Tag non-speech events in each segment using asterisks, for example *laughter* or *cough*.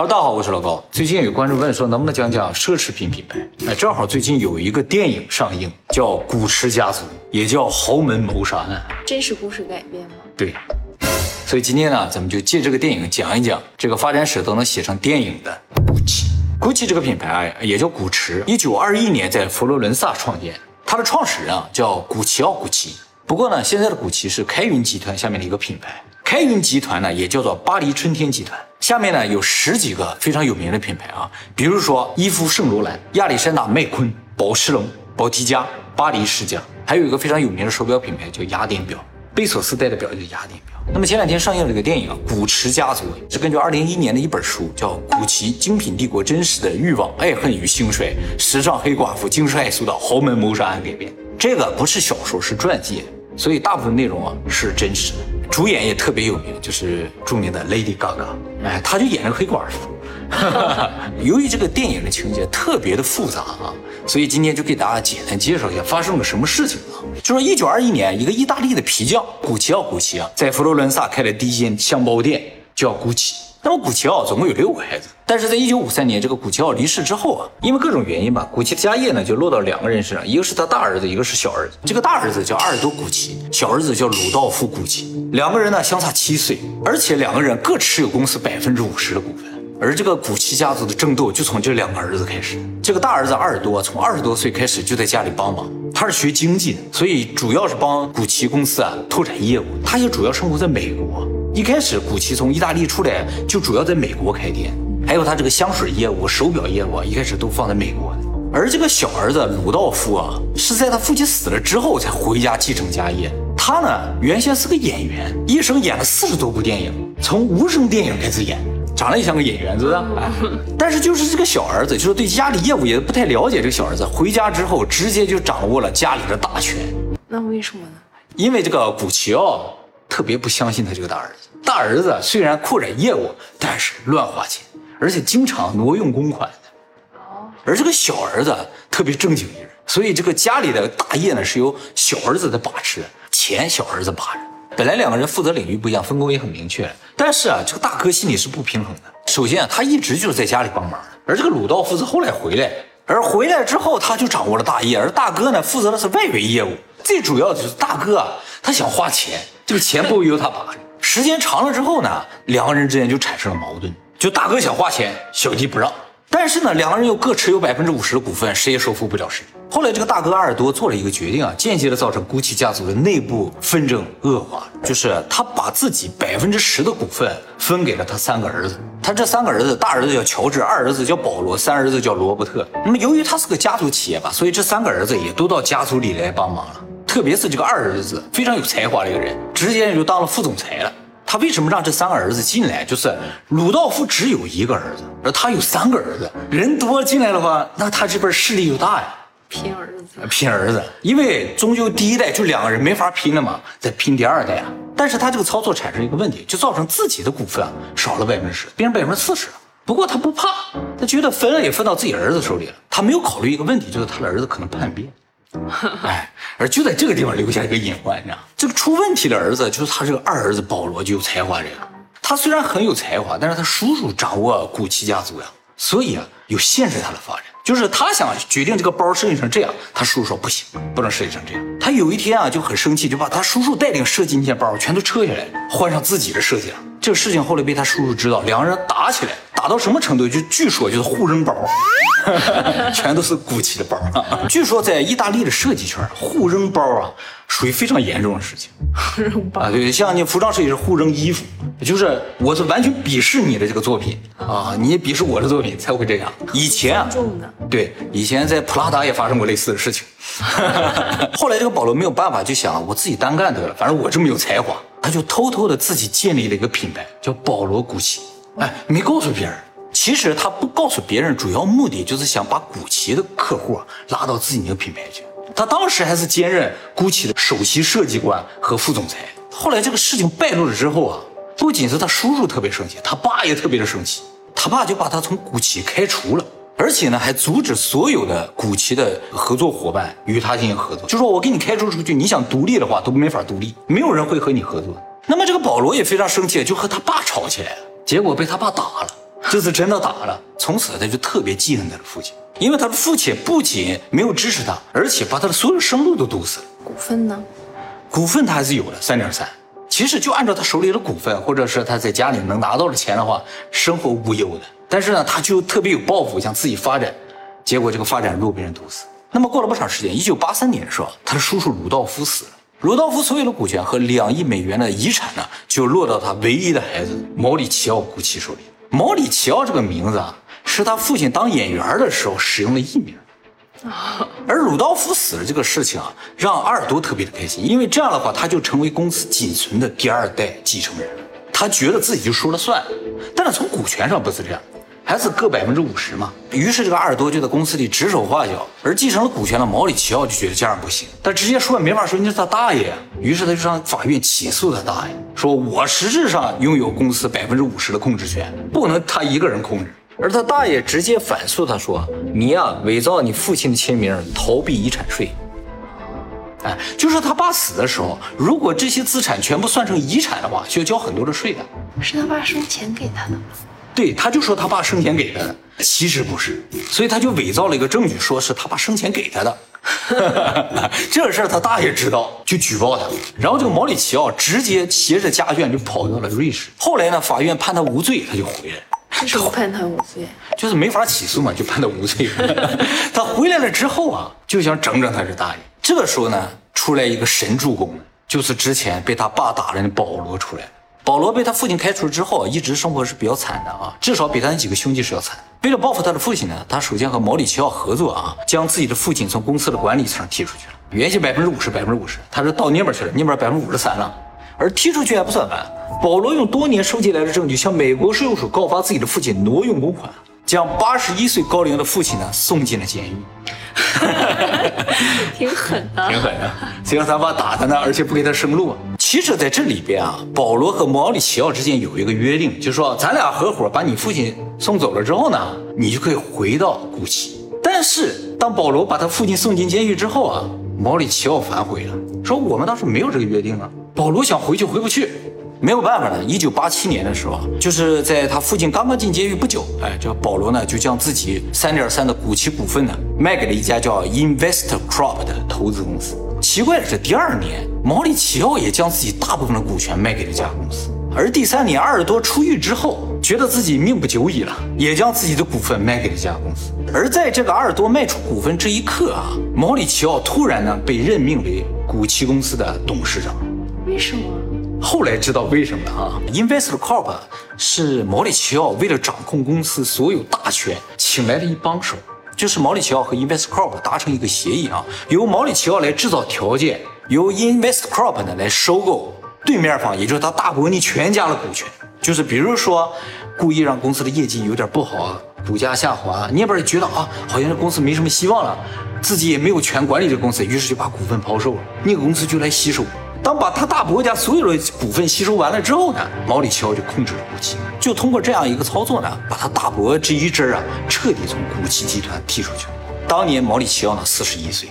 哈喽，大家好，我是老高。最近有观众问说，能不能讲讲奢侈品品牌？哎，正好最近有一个电影上映，叫《古驰家族》，也叫《豪门谋杀案》。真实故事改编吗？对。所以今天呢，咱们就借这个电影讲一讲这个发展史都能写成电影的 GUCCI。GUCCI 这个品牌啊也叫古驰，一九二一年在佛罗伦萨创建，它的创始人啊叫古奇奥·古奇。不过呢，现在的古奇是开云集团下面的一个品牌。开云集团呢，也叫做巴黎春天集团。下面呢有十几个非常有名的品牌啊，比如说伊夫圣罗兰、亚历山大麦昆、宝诗龙、宝缇嘉、巴黎世家，还有一个非常有名的手表品牌叫雅典表，贝索斯戴的表就是雅典表。那么前两天上映了这个电影《古驰家族》，是根据二零一一年的一本书叫《古奇精品帝国：真实的欲望、爱恨与兴衰》，时尚黑寡妇惊世速到豪门谋杀案改编。这个不是小说，是传记，所以大部分内容啊是真实的。主演也特别有名，就是著名的 Lady Gaga，哎，他就演了黑寡妇。*laughs* 由于这个电影的情节特别的复杂啊，所以今天就给大家简单介绍一下发生了什么事情啊。就说一九二一年，一个意大利的皮匠古奇奥·古奇啊，在佛罗伦萨开了第一间箱包店，叫古奇。那么古奇奥总共有六个孩子，但是在一九五三年这个古奇奥离世之后啊，因为各种原因吧，古奇的家业呢就落到两个人身上，一个是他大儿子，一个是小儿子。这个大儿子叫阿尔多古奇，小儿子叫鲁道夫古奇，两个人呢相差七岁，而且两个人各持有公司百分之五十的股份。而这个古奇家族的争斗就从这两个儿子开始。这个大儿子阿尔多从二十多岁开始就在家里帮忙，他是学经济的，所以主要是帮古奇公司啊拓展业务。他也主要生活在美国。一开始，古奇从意大利出来就主要在美国开店，还有他这个香水业务、手表业务，一开始都放在美国的。而这个小儿子鲁道夫啊，是在他父亲死了之后才回家继承家业。他呢，原先是个演员，一生演了四十多部电影，从无声电影开始演，长得也像个演员，是不是？哎，但是就是这个小儿子，就是对家里业务也不太了解。这个小儿子回家之后，直接就掌握了家里的大权。那为什么呢？因为这个古奇奥。特别不相信他这个大儿子。大儿子虽然扩展业务，但是乱花钱，而且经常挪用公款的。而这个小儿子特别正经一人，所以这个家里的大业呢是由小儿子在把持，钱小儿子把着。本来两个人负责领域不一样，分工也很明确。但是啊，这个大哥心里是不平衡的。首先啊，他一直就是在家里帮忙，而这个鲁道夫是后来回来，而回来之后他就掌握了大业，而大哥呢负责的是外围业务。最主要的就是大哥啊，他想花钱。这个钱不由他把，时间长了之后呢，两个人之间就产生了矛盾。就大哥想花钱，小弟不让。但是呢，两个人又各持有百分之五十的股份，谁也说服不了谁。后来这个大哥阿尔多做了一个决定啊，间接的造成 GUCCI 家族的内部纷争恶化，就是他把自己百分之十的股份分给了他三个儿子。他这三个儿子，大儿子叫乔治，二儿子叫保罗，三儿子叫罗伯特。那么由于他是个家族企业吧，所以这三个儿子也都到家族里来帮忙了。特别是这个二儿子非常有才华的一个人，直接就当了副总裁了。他为什么让这三个儿子进来？就是鲁道夫只有一个儿子，而他有三个儿子，人多进来的话，那他这边势力就大呀。拼儿子，拼儿子，因为终究第一代就两个人没法拼了嘛，再拼第二代啊。但是他这个操作产生一个问题，就造成自己的股份啊少了百分之十，变成百分之四十了。不过他不怕，他觉得分了也分到自己儿子手里了。他没有考虑一个问题，就是他的儿子可能叛变。*laughs* 哎，而就在这个地方留下一个隐患，你知道这个出问题的儿子就是他这个二儿子保罗，就有才华这个。他虽然很有才华，但是他叔叔掌握古奇家族呀，所以啊，有限制他的发展。就是他想决定这个包设计成这样，他叔叔说不行，不能设计成这样。他有一天啊就很生气，就把他叔叔带领设计那些包全都撤下来，换上自己的设计了。这个事情后来被他叔叔知道，两个人打起来。打到什么程度？就据说就是互扔包，*laughs* 全都是古奇的包。据说在意大利的设计圈，互扔包啊，属于非常严重的事情。扔包啊，对，像你服装设计师互扔衣服，就是我是完全鄙视你的这个作品啊，你也鄙视我的作品才会这样。以前啊，对，以前在普拉达也发生过类似的事情。*laughs* 后来这个保罗没有办法，就想我自己单干得了，反正我这么有才华，他就偷偷的自己建立了一个品牌，叫保罗古奇。哎，没告诉别人。其实他不告诉别人，主要目的就是想把古奇的客户拉到自己那个品牌去。他当时还是兼任古奇的首席设计官和副总裁。后来这个事情败露了之后啊，不仅是他叔叔特别生气，他爸也特别的生气。他爸就把他从古奇开除了，而且呢还阻止所有的古奇的合作伙伴与他进行合作，就说我给你开除出去，你想独立的话都没法独立，没有人会和你合作。那么这个保罗也非常生气，就和他爸吵起来了。结果被他爸打了，这次真的打了。从此他就特别记恨他的父亲，因为他的父亲不仅没有支持他，而且把他的所有生路都堵死了。股份呢？股份他还是有的，三点三。其实就按照他手里的股份，或者是他在家里能拿到的钱的话，生活无忧的。但是呢，他就特别有抱负，想自己发展。结果这个发展路被人堵死。那么过了不长时间，一九八三年的时候，他的叔叔鲁道夫死了。鲁道夫所有的股权和两亿美元的遗产呢，就落到他唯一的孩子毛里奇奥·古奇手里。毛里奇奥这个名字啊，是他父亲当演员的时候使用的艺名。*laughs* 而鲁道夫死了这个事情啊，让阿尔多特别的开心，因为这样的话，他就成为公司仅存的第二代继承人。他觉得自己就说了算。但是从股权上不是这样。还是各百分之五十嘛，于是这个阿尔多就在公司里指手画脚，而继承了股权的毛里奇奥就觉得这样不行，他直接说没法说，你是他大爷，于是他就上法院起诉他大爷，说我实质上拥有公司百分之五十的控制权，不能他一个人控制，而他大爷直接反诉他说，你呀伪造你父亲的签名，逃避遗产税，哎，就是他爸死的时候，如果这些资产全部算成遗产的话，需要交很多的税的，是他爸生前给他的吗？对，他就说他爸生前给他的，其实不是，所以他就伪造了一个证据，说是他爸生前给他的。*laughs* 这事儿他大爷知道，就举报他。然后这个毛里奇奥直接携着家眷就跑到了瑞士。后来呢，法院判他无罪，他就回来了。为什么判他无罪？*laughs* 就是没法起诉嘛，就判他无罪。*laughs* 他回来了之后啊，就想整整他这大爷。这个时候呢，出来一个神助攻，就是之前被他爸打的那保罗出来了。保罗被他父亲开除之后，一直生活是比较惨的啊，至少比他那几个兄弟是要惨。为了报复他的父亲呢，他首先和毛里奇奥合作啊，将自己的父亲从公司的管理层踢出去了。原先百分之五十，百分之五十，他是到那边去了，那边百分之五十三了。而踢出去还不算完，保罗用多年收集来的证据向美国税务署告发自己的父亲挪用公款，将八十一岁高龄的父亲呢送进了监狱。*laughs* *laughs* 挺狠的，挺狠的。谁让他爸打他呢？而且不给他生路。其实，在这里边啊，保罗和毛里奇奥之间有一个约定，就是说，咱俩合伙把你父亲送走了之后呢，你就可以回到古奇。但是，当保罗把他父亲送进监狱之后啊，毛里奇奥反悔了，说我们当时没有这个约定啊。保罗想回去，回不去。没有办法呢。一九八七年的时候，就是在他父亲刚刚进监狱不久，哎，这保罗呢就将自己三点三的古奇股份呢卖给了一家叫 Investcrop 的投资公司。奇怪的是，第二年毛里奇奥也将自己大部分的股权卖给了这家公司。而第三年阿尔多出狱之后，觉得自己命不久矣了，也将自己的股份卖给了这家公司。而在这个阿尔多卖出股份这一刻啊，毛里奇奥突然呢被任命为古奇公司的董事长。为什么？后来知道为什么了啊？Investor Corp 是毛里奇奥为了掌控公司所有大权，请来了一帮手，就是毛里奇奥和 InvestCorp 达成一个协议啊，由毛里奇奥来制造条件，由 InvestCorp 呢来收购对面方，也就是他大伯你全家的股权。就是比如说，故意让公司的业绩有点不好，股价下滑，那边觉得啊，好像这公司没什么希望了，自己也没有权管理这公司，于是就把股份抛售了，那个公司就来吸收。当把他大伯家所有的股份吸收完了之后呢，毛里奇奥就控制了古奇，就通过这样一个操作呢，把他大伯这一支啊彻底从古奇集团踢出去了。当年毛里奇奥呢四十一岁，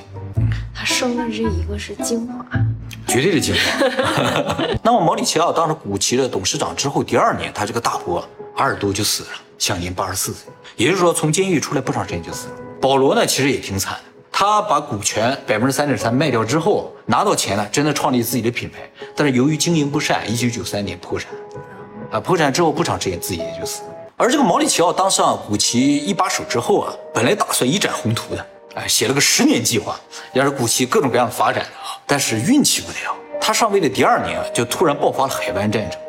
他生的这一个是精华，绝对的精华。*laughs* 那么毛里奇奥当上古奇的董事长之后，第二年他这个大伯阿尔多就死了，享年八十四岁，也就是说从监狱出来不长时间就死了。保罗呢其实也挺惨。他把股权百分之三点三卖掉之后，拿到钱呢，真的创立自己的品牌。但是由于经营不善，一九九三年破产。啊，破产之后不长时间自己也就死了。而这个毛里奇奥当上古奇一把手之后啊，本来打算一展宏图的，哎，写了个十年计划，要是古奇各种各样的发展啊。但是运气不太好，他上位的第二年啊，就突然爆发了海湾战争。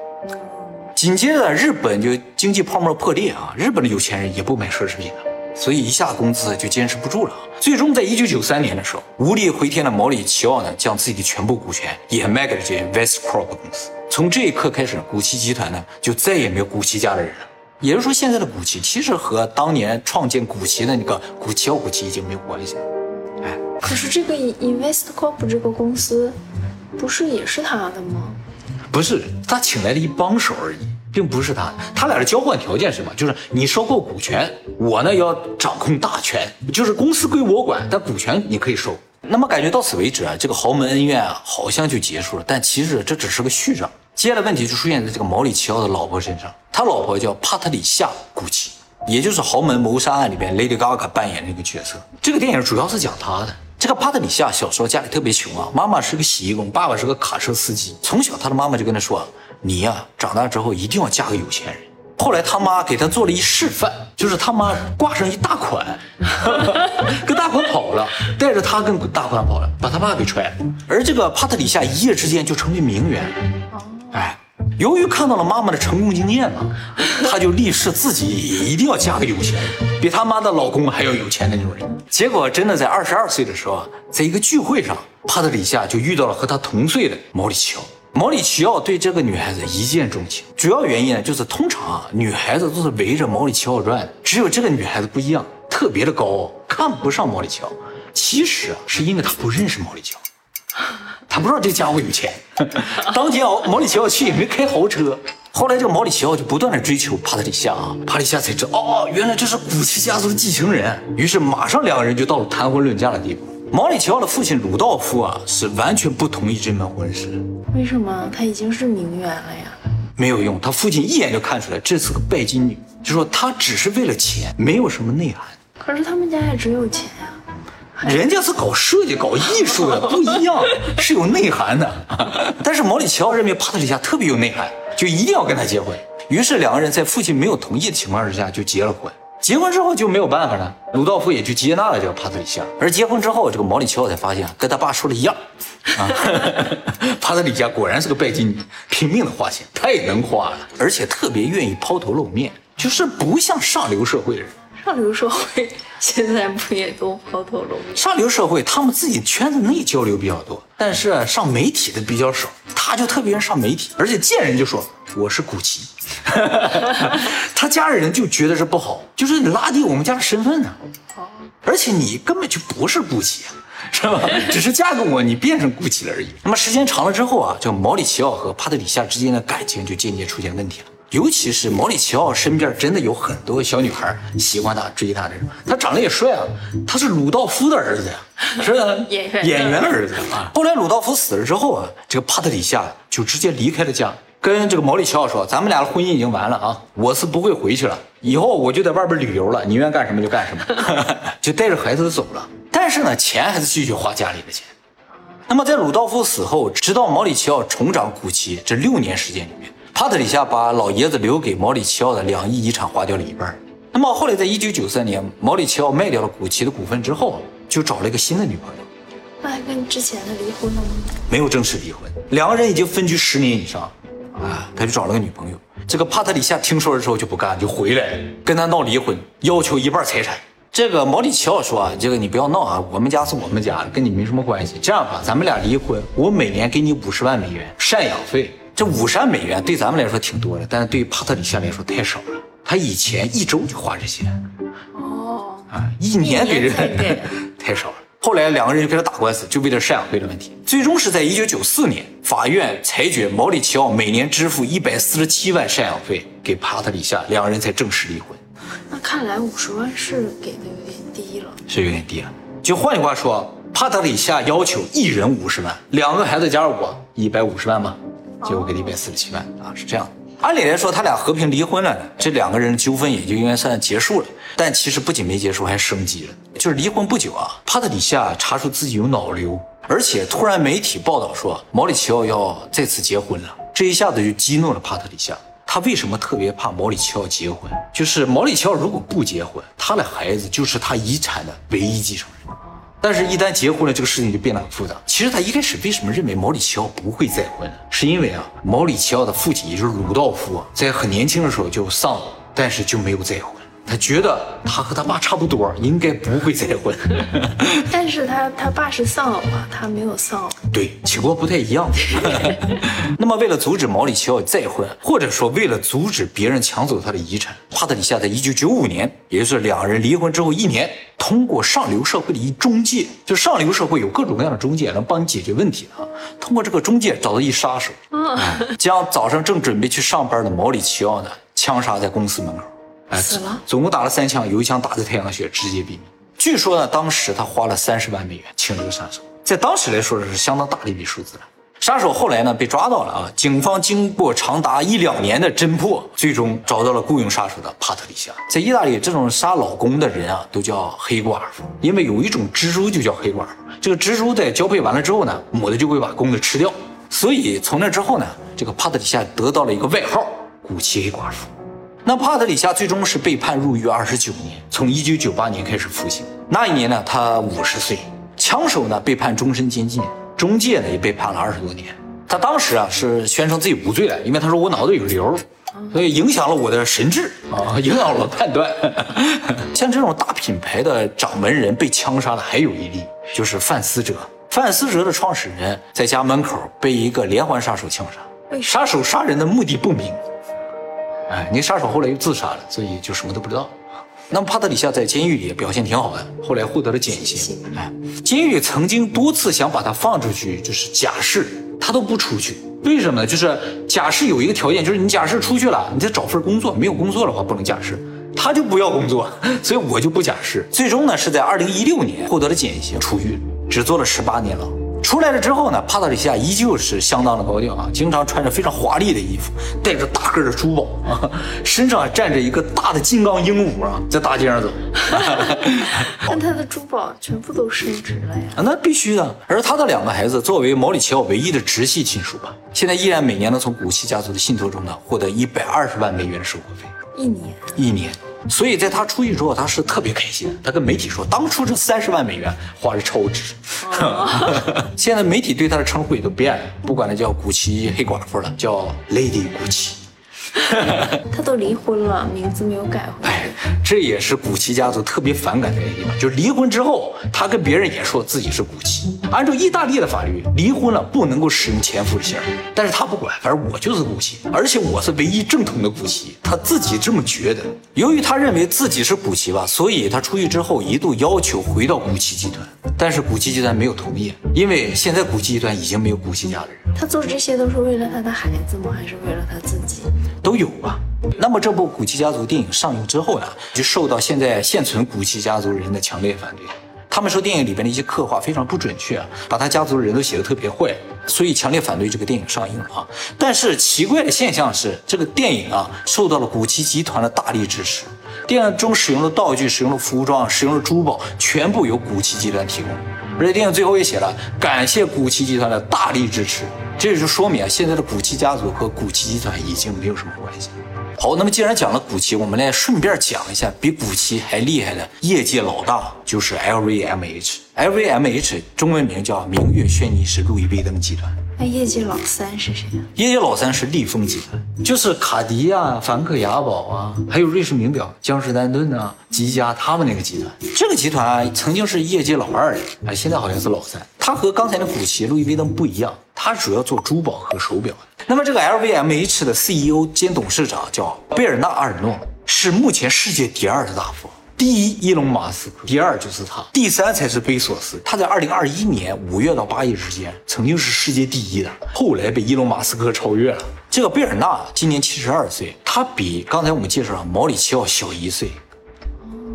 紧接着日本就经济泡沫破裂啊，日本的有钱人也不买奢侈品了。所以一下工资就坚持不住了，最终在一九九三年的时候，无力回天的毛里奇奥呢，将自己的全部股权也卖给了这 InvestCorp 公司。从这一刻开始，古奇集团呢就再也没有古奇家的人了。也就是说，现在的古奇其实和当年创建古奇的那个古奇奥古奇已经没有关系了。哎，可是这个 InvestCorp 这个公司，不是也是他的吗？不是，他请来了一帮手而已。并不是他，他俩的交换条件是什么？就是你收购股权，我呢要掌控大权，就是公司归我管，但股权你可以收。那么感觉到此为止啊，这个豪门恩怨啊，好像就结束了。但其实这只是个序章。接下来问题就出现在这个毛里奇奥的老婆身上，他老婆叫帕特里夏·古奇，也就是《豪门谋杀案》里边 Lady Gaga 扮演那个角色。这个电影主要是讲她的。这个帕特里夏小时候家里特别穷啊，妈妈是个洗衣工，爸爸是个卡车司机。从小他的妈妈就跟他说：“你呀，长大之后一定要嫁个有钱人。”后来他妈给他做了一示范，就是他妈挂上一大款，*laughs* 跟大款跑了，带着他跟大款跑了，把他爸给踹了。而这个帕特里夏一夜之间就成为名媛。哎，由于看到了妈妈的成功经验嘛，她就立誓自己一定要嫁个有钱人，比他妈的老公还要有钱的那种人。结果真的在二十二岁的时候，在一个聚会上，帕特里夏就遇到了和他同岁的毛里奇奥。毛里奇奥对这个女孩子一见钟情，主要原因呢，就是通常啊，女孩子都是围着毛里奇奥转的，只有这个女孩子不一样，特别的高傲，看不上毛里奇奥。其实啊，是因为她不认识毛里奇奥，*laughs* 她不知道这家伙有钱。当天啊，毛里奇奥去也没开豪车。后来这个毛里奇奥就不断的追求帕特里夏啊，帕特里夏才知道哦，原来这是古奇家族的继承人。于是马上两个人就到了谈婚论嫁的地步。毛里奇奥的父亲鲁道夫啊，是完全不同意这门婚事。为什么？他已经是名媛了呀。没有用，他父亲一眼就看出来这是个拜金女，就说她只是为了钱，没有什么内涵。可是他们家也只有钱呀。人家是搞设计、搞艺术的，不一样，是有内涵的。*laughs* 但是毛里奇奥认为帕特里夏特别有内涵，就一定要跟他结婚。于是两个人在父亲没有同意的情况之下就结了婚。结婚之后就没有办法了，鲁道夫也就接纳了这个帕特里夏。而结婚之后，这个毛里求奥才发现跟他爸说的一样，啊，*laughs* 帕特里夏果然是个拜金女，拼命的花钱，太能花了，而且特别愿意抛头露面，就是不像上流社会的人。上流社会现在不也都抛头露面？上流社会他们自己圈子内交流比较多，但是上媒体的比较少。他就特别愿意上媒体，而且见人就说我是古奇。*laughs* 他家里人就觉得这不好，就是你拉低我们家的身份呢。而且你根本就不是顾奇，是吧？*laughs* 只是嫁给我，你变成顾奇了而已。那么时间长了之后啊，就毛里奇奥和帕特里夏之间的感情就渐渐出现问题了。尤其是毛里奇奥身边真的有很多小女孩喜欢他、追他这种。他长得也帅啊，他是鲁道夫的儿子呀，是 *laughs* 演员演员的儿子啊。后来鲁道夫死了之后啊，这个帕特里夏就直接离开了家。跟这个毛里奇奥说：“咱们俩的婚姻已经完了啊，我是不会回去了，以后我就在外边旅游了，你愿干什么就干什么，*laughs* 就带着孩子走了。但是呢，钱还是继续花家里的钱。那么在鲁道夫死后，直到毛里奇奥重掌古奇这六年时间里面，帕特里夏把老爷子留给毛里奇奥的两亿遗产花掉了一半。那么后来在一九九三年，毛里奇奥卖掉了古奇的股份之后，就找了一个新的女朋友。那还跟之前的离婚了吗？没有正式离婚，两个人已经分居十年以上。”啊，他就找了个女朋友。这个帕特里夏听说了之后就不干，就回来跟他闹离婚，要求一半财产。这个毛里奇奥说啊，这个你不要闹啊，我们家是我们家的，跟你没什么关系。这样吧，咱们俩离婚，我每年给你五十万美元赡养费。这五十万美元对咱们来说挺多的，但是对于帕特里夏来说太少了。他以前一周就花这些。哦，啊，一年给人 *laughs* 太少了。后来两个人就开始打官司，就为了赡养费的问题。最终是在一九九四年，法院裁决毛里奇奥每年支付一百四十七万赡养费给帕特里夏，两个人才正式离婚。那看来五十万是给的有点低了，是有点低了。就换句话说，帕特里夏要求一人五十万，两个孩子加上我一百五十万吧，结果给了一百四十七万啊，是这样的。按理来说，他俩和平离婚了，这两个人纠纷也就应该算结束了。但其实不仅没结束，还升级了。就是离婚不久啊，帕特里夏查出自己有脑瘤，而且突然媒体报道说毛里奇奥要再次结婚了，这一下子就激怒了帕特里夏。他为什么特别怕毛里奇奥结婚？就是毛里奇奥如果不结婚，他的孩子就是他遗产的唯一继承人。但是，一旦结婚了，这个事情就变得很复杂。其实他一开始为什么认为毛里奇奥不会再婚呢？是因为啊，毛里奇奥的父亲，也就是鲁道夫，在很年轻的时候就丧了，但是就没有再婚。他觉得他和他爸差不多，应该不会再婚。*laughs* 但是他他爸是丧偶啊，他没有丧偶。对，情况不太一样。*laughs* 那么，为了阻止毛里奇奥再婚，或者说为了阻止别人抢走他的遗产，帕特里夏在一九九五年，也就是两人离婚之后一年，通过上流社会的一中介，就上流社会有各种各样的中介能帮你解决问题啊。通过这个中介找到一杀手，将早上正准备去上班的毛里奇奥呢枪杀在公司门口。死了，总共打了三枪，有一枪打在太阳穴，直接毙命。据说呢，当时他花了三十万美元请这个杀手，在当时来说是相当大的一笔数字了。杀手后来呢被抓到了啊，警方经过长达一两年的侦破，最终找到了雇佣杀手的帕特里夏。在意大利，这种杀老公的人啊都叫黑寡妇，因为有一种蜘蛛就叫黑寡妇。这个蜘蛛在交配完了之后呢，母的就会把公的吃掉，所以从那之后呢，这个帕特里夏得到了一个外号——古奇黑寡妇。那帕特里夏最终是被判入狱二十九年，从一九九八年开始服刑。那一年呢，他五十岁。枪手呢被判终身监禁。中介呢也被判了二十多年，他当时啊是宣称自己无罪的，因为他说我脑子有瘤，所以影响了我的神智啊，影响了我的判断。*laughs* 像这种大品牌的掌门人被枪杀的还有一例，就是范思哲。范思哲的创始人在家门口被一个连环杀手枪杀，杀手杀人的目的不明。哎，那杀手后来又自杀了，所以就什么都不知道。那么帕特里夏在监狱里表现挺好的，后来获得了减刑。哎，监狱曾经多次想把他放出去，就是假释，他都不出去。为什么呢？就是假释有一个条件，就是你假释出去了，你再找份工作，没有工作的话不能假释。他就不要工作，*laughs* 所以我就不假释。最终呢，是在二零一六年获得了减刑，出狱，只做了十八年牢。出来了之后呢，帕特里西亚依旧是相当的高调啊，经常穿着非常华丽的衣服，戴着大个的珠宝啊，*laughs* 身上还站着一个大的金刚鹦鹉啊，在大街上走。*laughs* 但他的珠宝全部都升值了呀？啊，那必须的。而他的两个孩子作为毛里奇奥唯一的直系亲属吧，现在依然每年能从古奇家族的信托中呢获得一百二十万美元的生活费，一年一年。所以在他出狱之后，他是特别开心。他跟媒体说，当初这三十万美元花的超值。*laughs* 现在媒体对他的称呼也都变了，不管他叫古奇黑寡妇了，叫 Lady 古奇。*laughs* 他都离婚了，名字没有改回来。哎，这也是古奇家族特别反感的一个地方，就是离婚之后，他跟别人也说自己是古奇。按照意大利的法律，离婚了不能够使用前夫的姓，但是他不管，反正我就是古奇，而且我是唯一正统的古奇，他自己这么觉得。由于他认为自己是古奇吧，所以他出狱之后一度要求回到古奇集团，但是古奇集团没有同意，因为现在古奇集团已经没有古奇家的人。他做这些都是为了他的孩子吗？还是为了他自己？都有吧。那么这部古奇家族电影上映之后呢，就受到现在现存古奇家族人的强烈反对。他们说电影里边的一些刻画非常不准确，把他家族的人都写得特别坏，所以强烈反对这个电影上映了啊。但是奇怪的现象是，这个电影啊受到了古奇集团的大力支持，电影中使用的道具、使用的服装、使用的珠宝，全部由古奇集团提供。而且电影最后也写了感谢古奇集团的大力支持，这也就说明啊，现在的古奇家族和古奇集团已经没有什么关系。好，那么既然讲了古奇，我们来顺便讲一下比古奇还厉害的业界老大，就是 LVMH。LVMH 中文名叫明月轩尼诗路易威登集团。那业界老三是谁呀？业界老三是利丰集团，就是卡地亚、梵克雅宝啊，还有瑞士名表江诗丹顿啊、积家他们那个集团。这个集团啊，曾经是业界老二的，啊，现在好像是老三。它和刚才的古奇、路易威登不一样，它主要做珠宝和手表。那么这个 LVMH 的 CEO 兼董事长叫贝尔纳阿尔诺，是目前世界第二的大富豪。第一，伊隆马斯克；第二就是他，第三才是贝索斯。他在二零二一年五月到八月之间，曾经是世界第一的，后来被伊隆马斯克超越了。这个贝尔纳今年七十二岁，他比刚才我们介绍的毛里奇奥小一岁。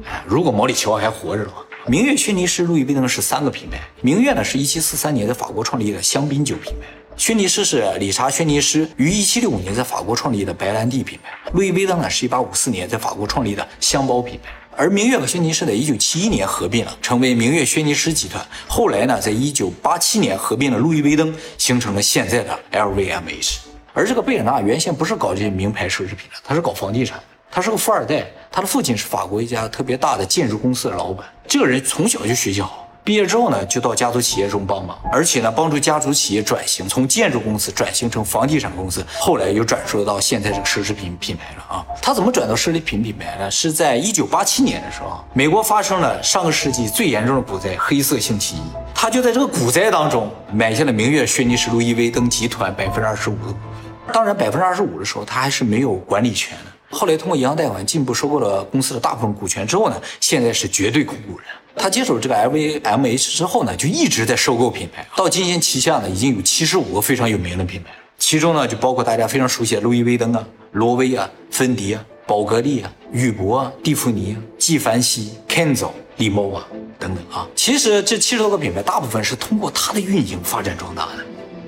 哎，如果毛里奇奥还活着的话，明月轩尼诗、路易威登是三个品牌。明月呢是一七四三年在法国创立的香槟酒品牌，轩尼诗是理查·轩尼诗于一七六五年在法国创立的白兰地品牌，路易威登呢是一八五四年在法国创立的香包品牌。而明月和轩尼诗在一九七一年合并了，成为明月轩尼诗集团。后来呢，在一九八七年合并了路易威登，形成了现在的 LVMH。而这个贝尔纳原先不是搞这些名牌奢侈品的，他是搞房地产的，他是个富二代。他的父亲是法国一家特别大的建筑公司的老板。这个人从小就学习好。毕业之后呢，就到家族企业中帮忙，而且呢，帮助家族企业转型，从建筑公司转型成房地产公司，后来又转售到现在这个奢侈品品牌了啊。他怎么转到奢侈品品牌呢？是在一九八七年的时候，美国发生了上个世纪最严重的股灾——黑色星期一，他就在这个股灾当中买下了明月轩尼诗路易威登集团百分之二十五的股份。当然，百分之二十五的时候，他还是没有管理权的。后来通过银行贷款进一步收购了公司的大部分股权之后呢，现在是绝对控股人。他接手这个 LVMH 之后呢，就一直在收购品牌。到今天旗下呢已经有七十五个非常有名的品牌，其中呢就包括大家非常熟悉的路易威登啊、罗威啊、芬迪啊、宝格丽啊、宇舶啊、蒂芙尼啊、纪梵希、Kenzo、利莫啊等等啊。其实这七十多个品牌大部分是通过他的运营发展壮大的。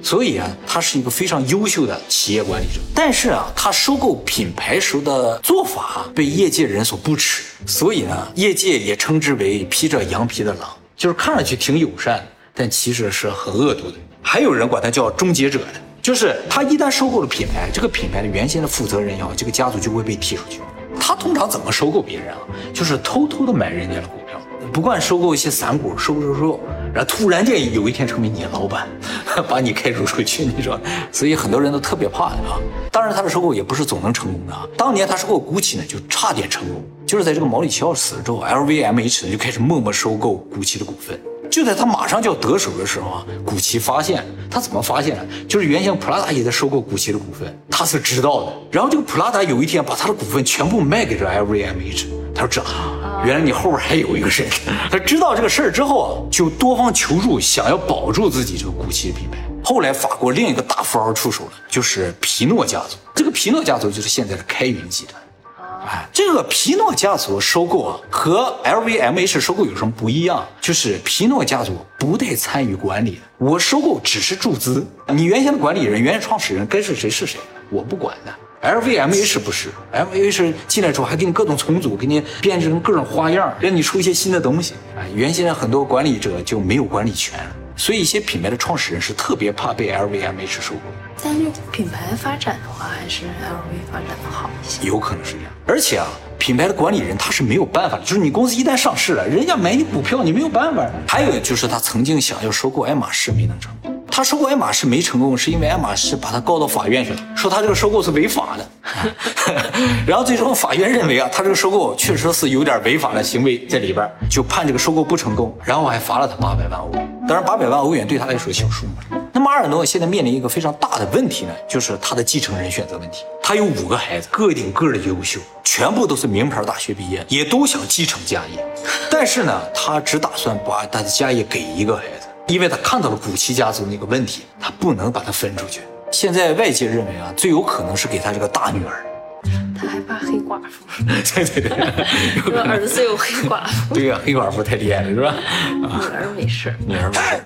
所以啊，他是一个非常优秀的企业管理者。但是啊，他收购品牌时候的做法被业界人所不齿，所以呢，业界也称之为披着羊皮的狼，就是看上去挺友善，但其实是很恶毒的。还有人管他叫终结者的，就是他一旦收购了品牌，这个品牌的原先的负责人也好，这个家族就会被踢出去。他通常怎么收购别人啊？就是偷偷的买人家的股，不管收购一些散股，收收收，然后突然间有一天成为你的老板，*laughs* 把你开除出去，你说，所以很多人都特别怕他啊。当然，他的收购也不是总能成功的啊。当年他收购 GUCCI 呢，就差点成功，就是在这个毛里奇奥死了之后，LVMH 呢就开始默默收购 GUCCI 的股份。就在他马上就要得手的时候啊，古奇发现他怎么发现的？就是原先普拉达也在收购古奇的股份，他是知道的。然后这个普拉达有一天把他的股份全部卖给这 LVMH，他说这，原来你后边还有一个人。他知道这个事儿之后啊，就多方求助，想要保住自己这个古奇的品牌。后来法国另一个大富豪出手了，就是皮诺家族。这个皮诺家族就是现在的开云集团。哎，这个皮诺家族收购啊，和 LVMH 收购有什么不一样？就是皮诺家族不带参与管理，我收购只是注资，你原先的管理人、原先创始人该是谁是谁，我不管的。LVMH 不是，LVMH 进来之后还给你各种重组，给你编织成各种花样，让你出一些新的东西。哎，原先很多管理者就没有管理权。所以一些品牌的创始人是特别怕被 LVMH 收购。但是品牌发展的话，还是 LV 发展的好一些。有可能是这样。而且啊，品牌的管理人他是没有办法的，就是你公司一旦上市了，人家买你股票，你没有办法。还有就是他曾经想要收购爱马仕，没能成功。他收购爱马仕没成功，是因为爱马仕把他告到法院去了，说他这个收购是违法的。*laughs* 然后最终法院认为啊，他这个收购确实是有点违法的行为在里边，就判这个收购不成功，然后还罚了他八百万欧。当然，八百万欧元对他来说小数目。那么阿尔诺现在面临一个非常大的问题呢，就是他的继承人选择问题。他有五个孩子，个顶个的优秀，全部都是名牌大学毕业，也都想继承家业。但是呢，他只打算把他的家业给一个孩子，因为他看到了古奇家族那个问题，他不能把它分出去。现在外界认为啊，最有可能是给他这个大女儿。他还怕黑寡妇，*laughs* 对对对，*laughs* 说儿子有黑寡妇，对呀，黑寡妇太厉害了，是吧？女儿没事，女儿没事。